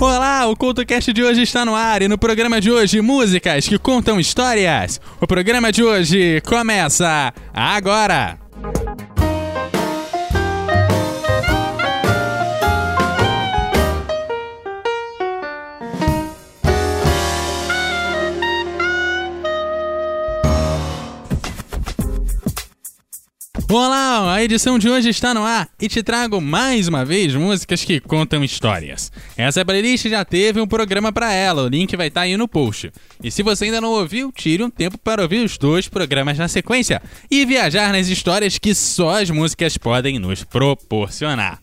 Olá, o CultoCast de hoje está no ar e no programa de hoje, músicas que contam histórias. O programa de hoje começa agora! Olá, a edição de hoje está no ar e te trago mais uma vez músicas que contam histórias. Essa playlist já teve um programa para ela, o link vai estar tá aí no post. E se você ainda não ouviu, tire um tempo para ouvir os dois programas na sequência e viajar nas histórias que só as músicas podem nos proporcionar.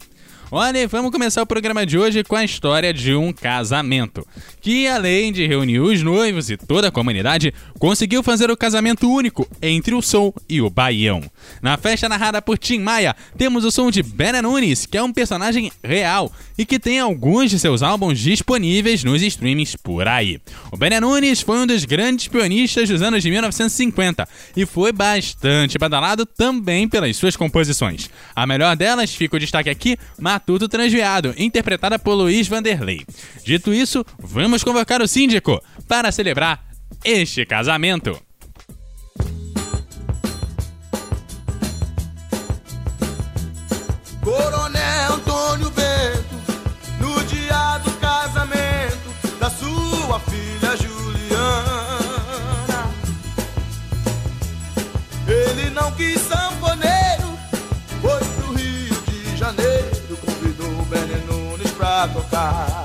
Olha, vamos começar o programa de hoje com a história de um casamento, que além de reunir os noivos e toda a comunidade, conseguiu fazer o casamento único entre o Sol e o Baião. Na festa narrada por Tim Maia, temos o som de Ben Nunes, que é um personagem real e que tem alguns de seus álbuns disponíveis nos streamings por aí. O Ben Nunes foi um dos grandes pionistas dos anos de 1950 e foi bastante badalado também pelas suas composições. A melhor delas fica o destaque aqui, Matuto Transviado, interpretada por Luiz Vanderlei. Dito isso, vamos convocar o síndico para celebrar este casamento. Pra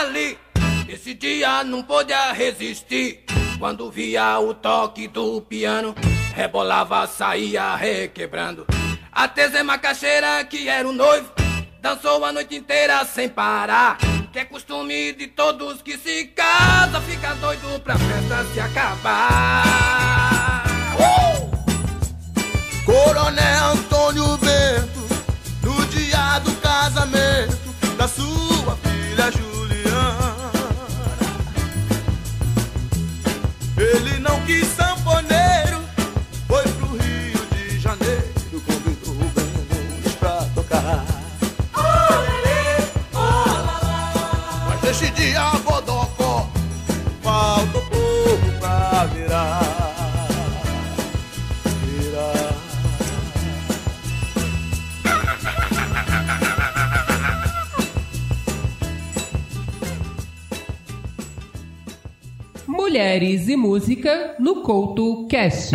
ali, esse dia não podia resistir. Quando via o toque do piano, rebolava, saía requebrando. A Tese Macaxeira, que era o noivo, dançou a noite inteira sem parar. Que é costume de todos que se casam, fica doido pra festa se acabar. E música no Couto Cast.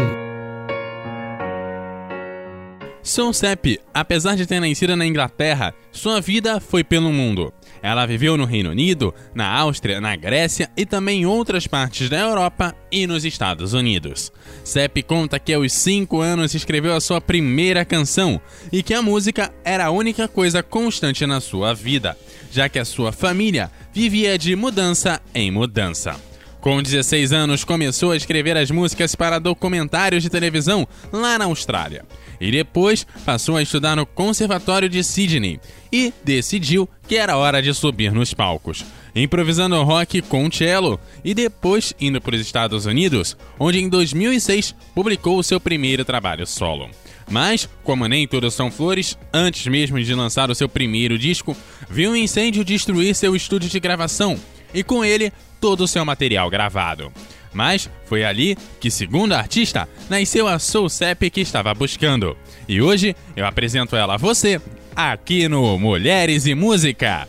Son Sepp, apesar de ter nascido na Inglaterra, sua vida foi pelo mundo. Ela viveu no Reino Unido, na Áustria, na Grécia e também em outras partes da Europa e nos Estados Unidos. Sepp conta que aos 5 anos escreveu a sua primeira canção e que a música era a única coisa constante na sua vida, já que a sua família vivia de mudança em mudança. Com 16 anos, começou a escrever as músicas para documentários de televisão lá na Austrália. E depois passou a estudar no Conservatório de Sydney e decidiu que era hora de subir nos palcos, improvisando rock com cello e depois indo para os Estados Unidos, onde em 2006 publicou o seu primeiro trabalho solo. Mas, como nem tudo são flores, antes mesmo de lançar o seu primeiro disco, viu um incêndio destruir seu estúdio de gravação e com ele todo o seu material gravado. Mas foi ali que, segundo a artista, nasceu a Soul Sep que estava buscando. E hoje eu apresento ela a você, aqui no Mulheres e Música.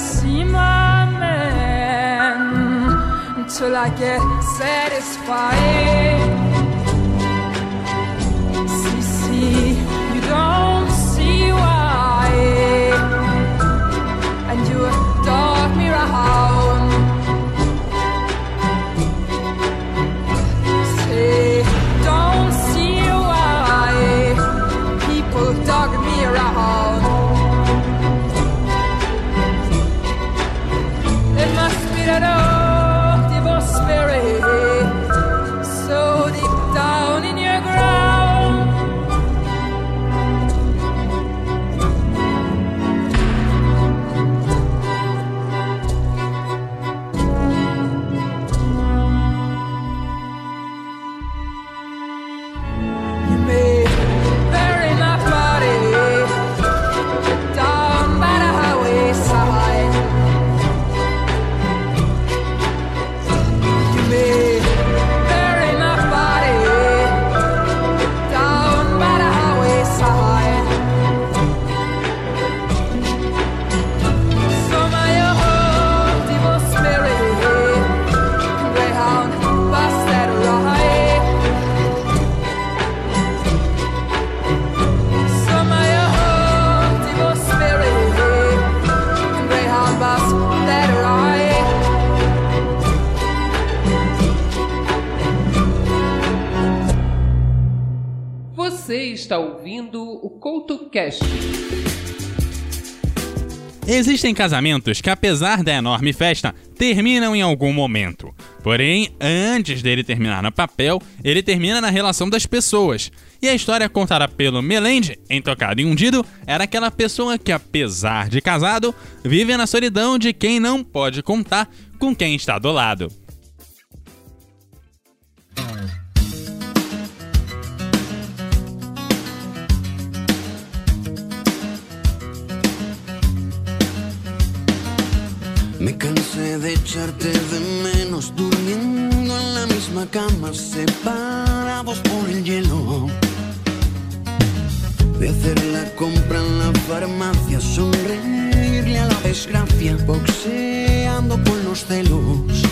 See my man until I get satisfied. Está ouvindo o CoutoCast. Existem casamentos que, apesar da enorme festa, terminam em algum momento. Porém, antes dele terminar no papel, ele termina na relação das pessoas. E a história contada pelo Melende, em Tocado e Hundido, era aquela pessoa que, apesar de casado, vive na solidão de quem não pode contar com quem está do lado. Me cansé de echarte de menos durmiendo en la misma cama, separados por el hielo. De hacer la compra en la farmacia, sonreírle a la desgracia, boxeando con los celos.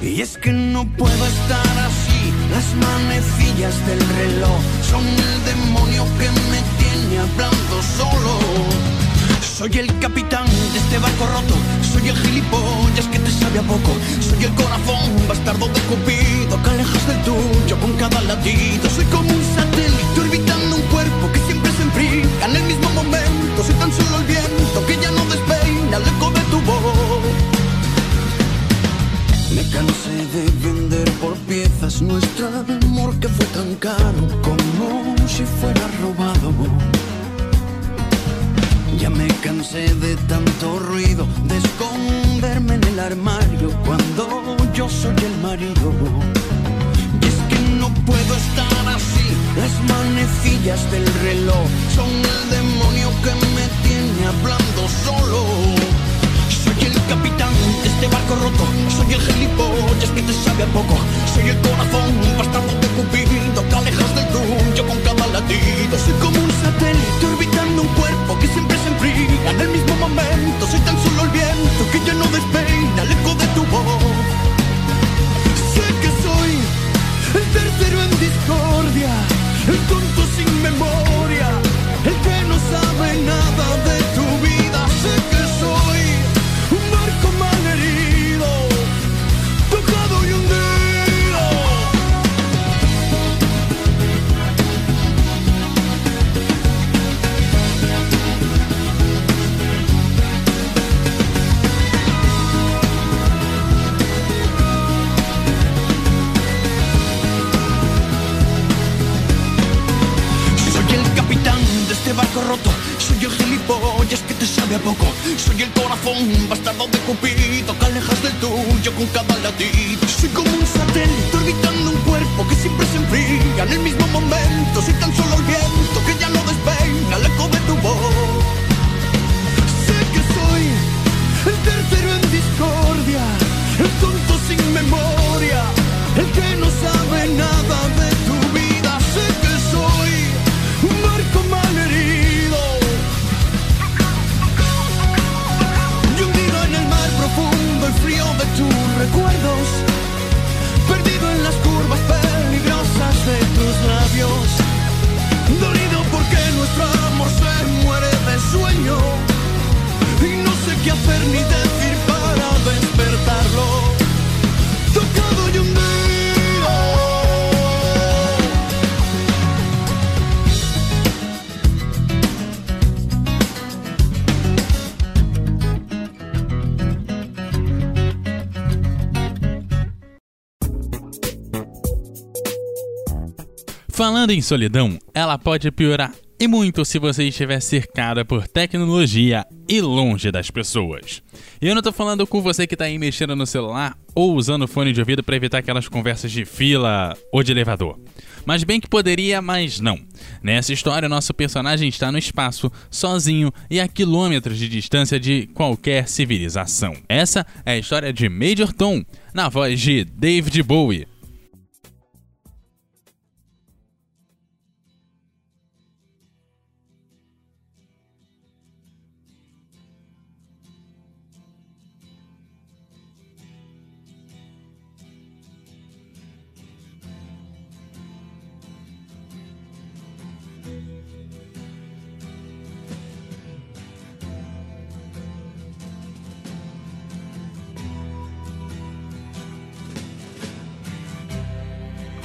Y es que no puedo estar así, las manecillas del reloj son el demonio que me tiene hablando solo. Soy el capitán de este barco roto, soy el gilipollas que te sabe a poco, soy el corazón bastardo de Cupido que alejas del tuyo con cada latido. Soy como un satélite orbitando un cuerpo que siempre se enfría en el mismo momento. Soy tan solo el viento que ya no despeina el eco tu voz. Me cansé de vender por piezas nuestro amor que fue tan caro como si fuera robado. Ya me cansé de tanto ruido, de esconderme en el armario cuando yo soy el marido. Y es que no puedo estar así, las manecillas del reloj son corazóncito roto. Soy el gilipollas que te sabe a poco. Soy el corazón bastardo de Cupido que alejas del tuyo con cada latido. Soy como un satélite orbitando un cuerpo que siempre se enfría en el mismo momento. Soy tan solo el viento que ya no despeina el eco de tu voz. Sé que soy el tercero en discordia, el tonto sin memoria, el que no sabe nada de tu. Perdido en las curvas peligrosas de tus labios, dolido porque nuestro amor se muere de sueño. Y no sé qué hacer ni decir Falando em solidão, ela pode piorar e muito se você estiver cercada por tecnologia e longe das pessoas. E eu não tô falando com você que tá aí mexendo no celular ou usando fone de ouvido para evitar aquelas conversas de fila ou de elevador. Mas bem que poderia, mas não. Nessa história, nosso personagem está no espaço, sozinho e a quilômetros de distância de qualquer civilização. Essa é a história de Major Tom, na voz de David Bowie.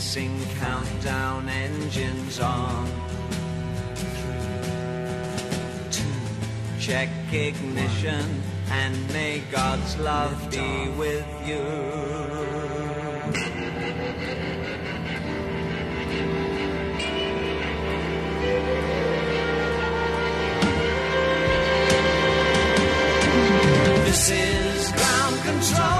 Commencing countdown engines on. Three, two, check ignition and may God's love be with you. This is ground control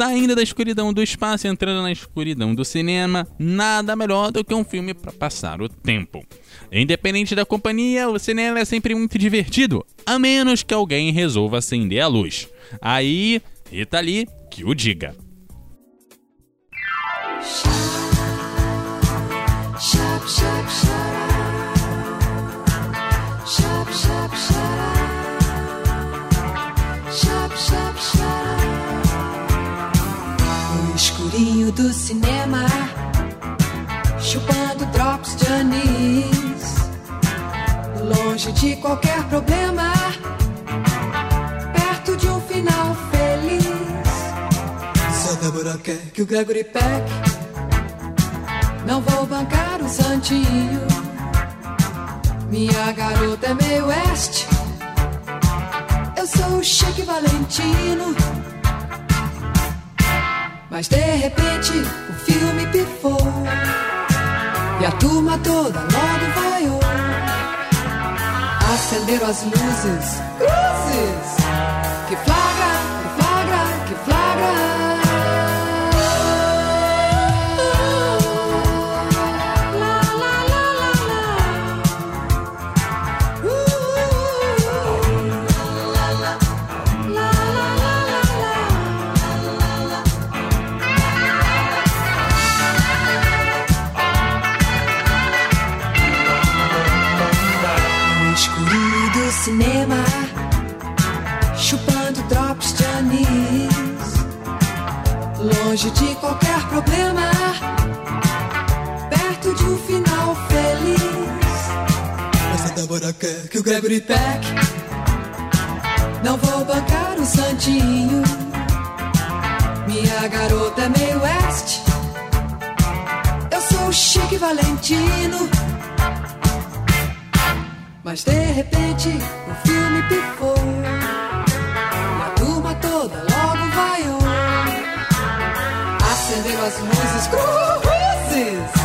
Saindo da escuridão do espaço entrando na escuridão do cinema, nada melhor do que um filme para passar o tempo. Independente da companhia, o cinema é sempre muito divertido, a menos que alguém resolva acender a luz. Aí, Rita Lee, que o diga. Do cinema, chupando drops de anis, longe de qualquer problema, perto de um final feliz. Só Débora quer que o Gregory Peck não vou bancar o santinho. Minha garota é meio oeste. Eu sou o Chique Valentino. Mas de repente o filme pifou. E a turma toda logo vaiou. Acenderam as luzes, cruzes. Longe de qualquer problema, perto de um final feliz. Essa Débora quer que o Gregory Peck não vou bancar o santinho. Minha garota é meio oeste. Eu sou o Chique Valentino. Mas de repente o filme pifou as luzes, cruzes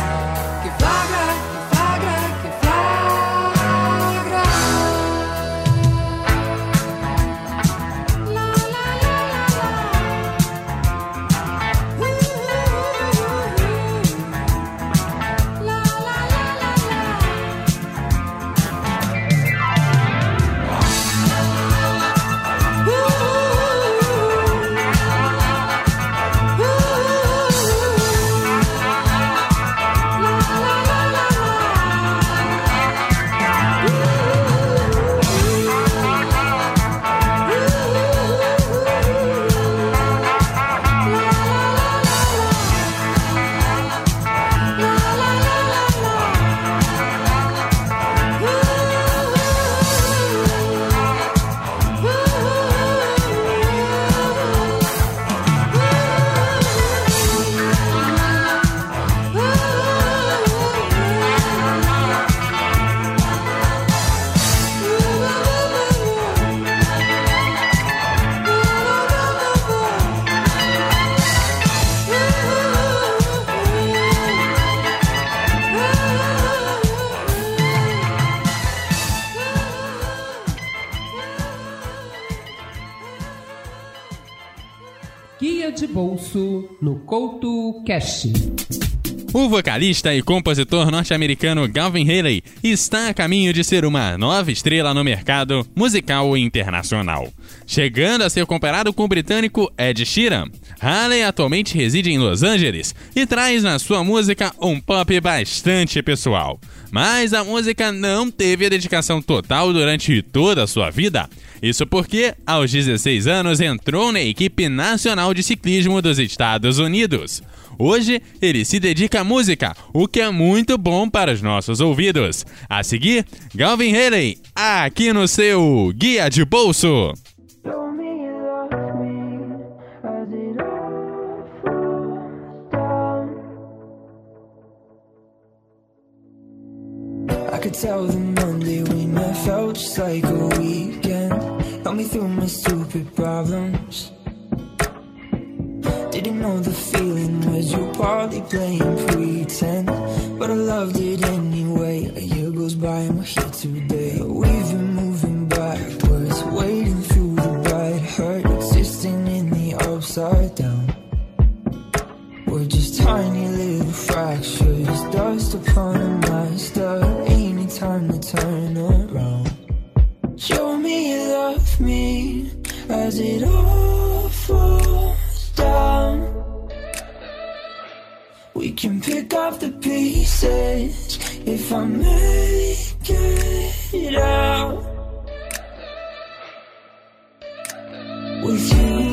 bolso no Couto Cast. O vocalista e compositor norte-americano Galvin Haley está a caminho de ser uma nova estrela no mercado musical internacional, chegando a ser comparado com o britânico Ed Sheeran. Haley atualmente reside em Los Angeles e traz na sua música um pop bastante pessoal. Mas a música não teve a dedicação total durante toda a sua vida. Isso porque, aos 16 anos, entrou na equipe nacional de ciclismo dos Estados Unidos. Hoje, ele se dedica à música, o que é muito bom para os nossos ouvidos. A seguir, Galvin Haley, aqui no seu Guia de Bolso. Tell the Monday we met felt just like a weekend. Help me through my stupid problems. Didn't know the feeling was you partly playing pretend. But I loved it anyway. A year goes by and we're here today. If I make it out with you.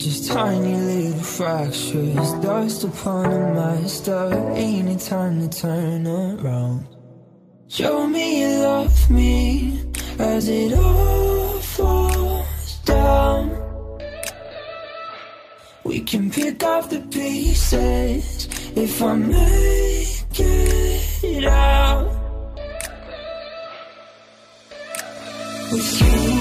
Just tiny little fractures, dust upon a master. Ain't it time to turn around? Show me you love me as it all falls down. We can pick up the pieces if I make it out with you.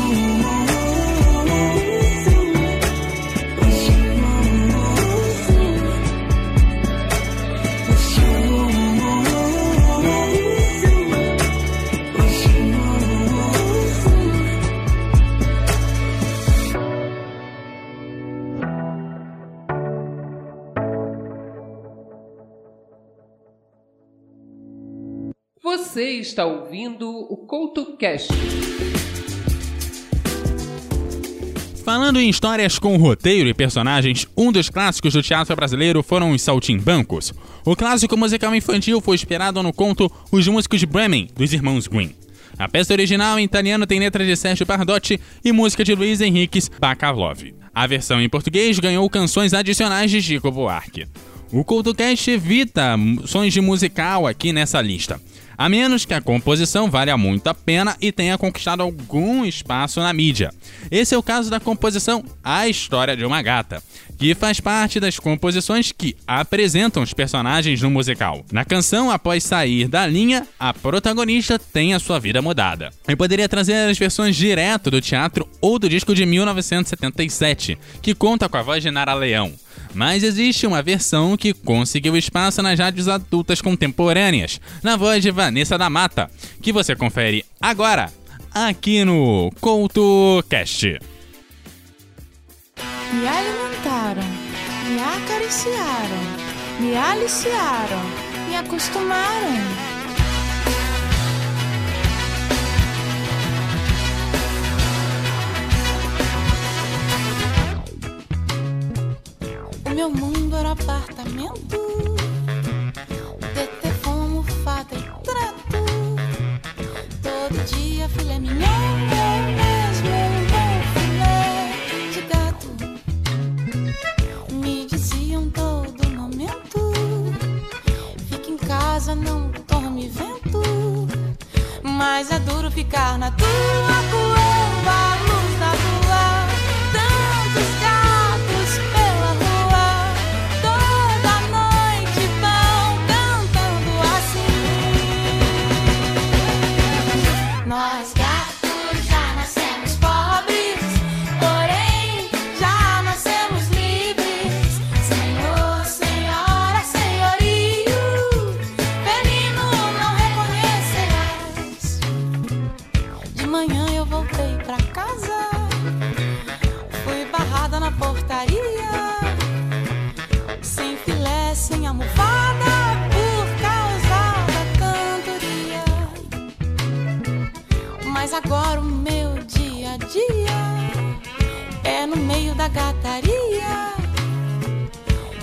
Você está ouvindo o CoutoCast. Falando em histórias com roteiro e personagens, um dos clássicos do teatro brasileiro foram os Saltimbancos. O clássico musical infantil foi inspirado no conto Os Músicos de Bremen, dos irmãos Grimm. A peça original em italiano tem letra de Sérgio Bardotti e música de Luiz Henriques Bacalov. A versão em português ganhou canções adicionais de Chico Buarque. O CoutoCast evita sons de musical aqui nessa lista, a menos que a composição valha muito a pena e tenha conquistado algum espaço na mídia. Esse é o caso da composição A História de uma Gata, que faz parte das composições que apresentam os personagens no musical. Na canção, após sair da linha, a protagonista tem a sua vida mudada. Eu poderia trazer as versões direto do teatro ou do disco de 1977, que conta com a voz de Nara Leão. Mas existe uma versão que conseguiu espaço nas rádios adultas contemporâneas, na voz de Vanessa da Mata, que você confere agora, aqui no CoutoCast. Me alimentaram, me acariciaram, me aliciaram, me acostumaram. Meu mundo era apartamento. DT como fato e trato. Todo dia filé mignon, agora o meu dia a dia é no meio da gataria,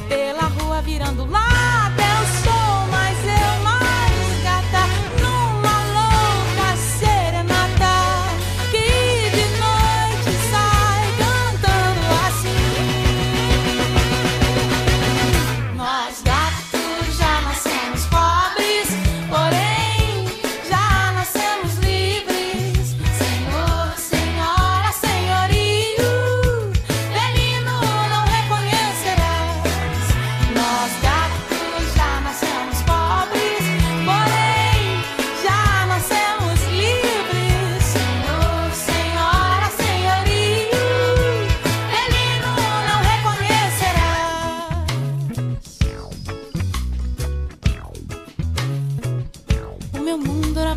pela rua virando lata. Mundo era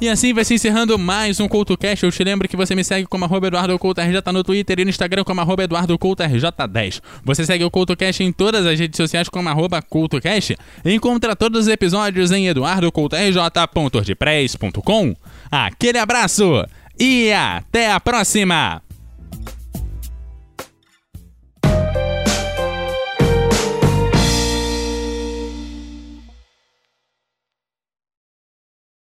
E assim vai se encerrando mais um CoutoCast. Eu te lembro que você me segue como arroba Eduardo RJ no Twitter e no Instagram como arroba Eduardo Couto RJ10. Você segue o CoutoCast em todas as redes sociais como arroba CoutoCast encontra todos os episódios em eduardocoutorj.wordpress.com. Aquele abraço e até a próxima!